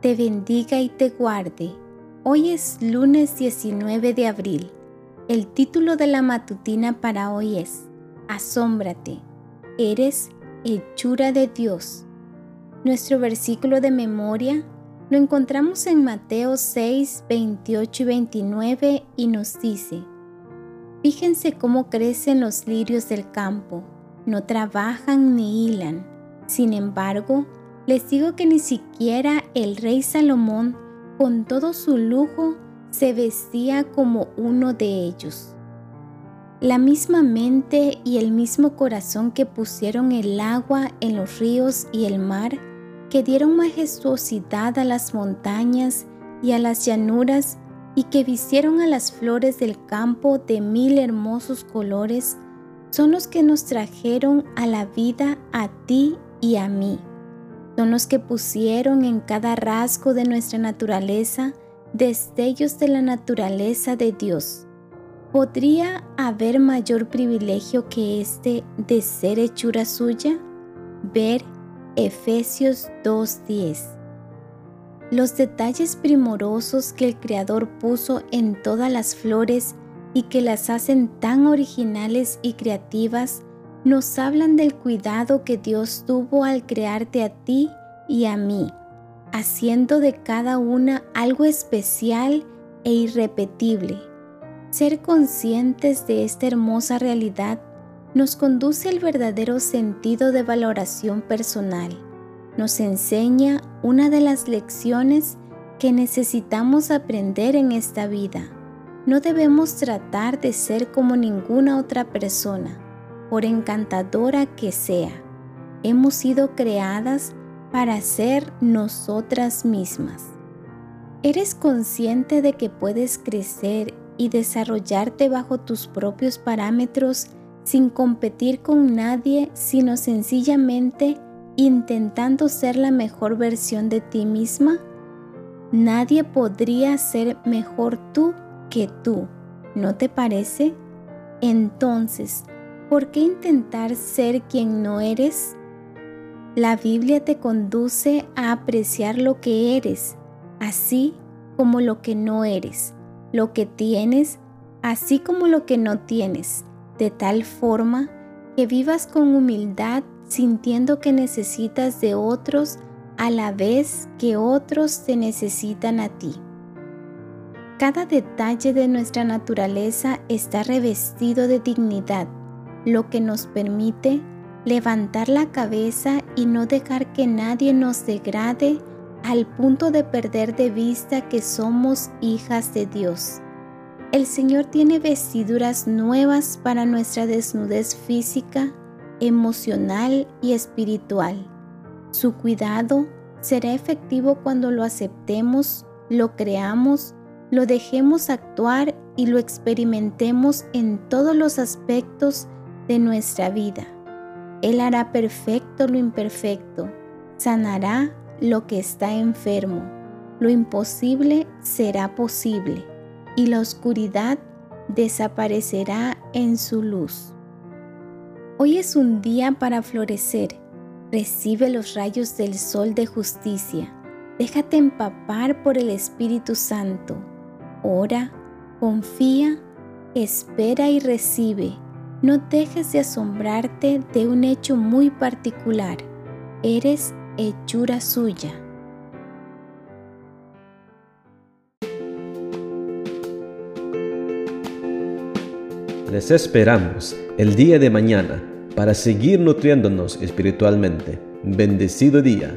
te bendiga y te guarde. Hoy es lunes 19 de abril. El título de la matutina para hoy es Asómbrate. Eres hechura de Dios. Nuestro versículo de memoria lo encontramos en Mateo 6, 28 y 29 y nos dice, Fíjense cómo crecen los lirios del campo, no trabajan ni hilan. Sin embargo, les digo que ni siquiera el rey Salomón, con todo su lujo, se vestía como uno de ellos. La misma mente y el mismo corazón que pusieron el agua en los ríos y el mar, que dieron majestuosidad a las montañas y a las llanuras, y que vistieron a las flores del campo de mil hermosos colores, son los que nos trajeron a la vida a ti y a mí son los que pusieron en cada rasgo de nuestra naturaleza destellos de la naturaleza de Dios. ¿Podría haber mayor privilegio que este de ser hechura suya? Ver Efesios 2.10. Los detalles primorosos que el Creador puso en todas las flores y que las hacen tan originales y creativas nos hablan del cuidado que Dios tuvo al crearte a ti y a mí, haciendo de cada una algo especial e irrepetible. Ser conscientes de esta hermosa realidad nos conduce al verdadero sentido de valoración personal. Nos enseña una de las lecciones que necesitamos aprender en esta vida. No debemos tratar de ser como ninguna otra persona por encantadora que sea, hemos sido creadas para ser nosotras mismas. ¿Eres consciente de que puedes crecer y desarrollarte bajo tus propios parámetros sin competir con nadie, sino sencillamente intentando ser la mejor versión de ti misma? Nadie podría ser mejor tú que tú, ¿no te parece? Entonces, ¿Por qué intentar ser quien no eres? La Biblia te conduce a apreciar lo que eres, así como lo que no eres, lo que tienes, así como lo que no tienes, de tal forma que vivas con humildad sintiendo que necesitas de otros a la vez que otros te necesitan a ti. Cada detalle de nuestra naturaleza está revestido de dignidad lo que nos permite levantar la cabeza y no dejar que nadie nos degrade al punto de perder de vista que somos hijas de Dios. El Señor tiene vestiduras nuevas para nuestra desnudez física, emocional y espiritual. Su cuidado será efectivo cuando lo aceptemos, lo creamos, lo dejemos actuar y lo experimentemos en todos los aspectos de nuestra vida. Él hará perfecto lo imperfecto, sanará lo que está enfermo, lo imposible será posible y la oscuridad desaparecerá en su luz. Hoy es un día para florecer. Recibe los rayos del sol de justicia. Déjate empapar por el Espíritu Santo. Ora, confía, espera y recibe no dejes de asombrarte de un hecho muy particular. Eres hechura suya. Les esperamos el día de mañana para seguir nutriéndonos espiritualmente. Bendecido día.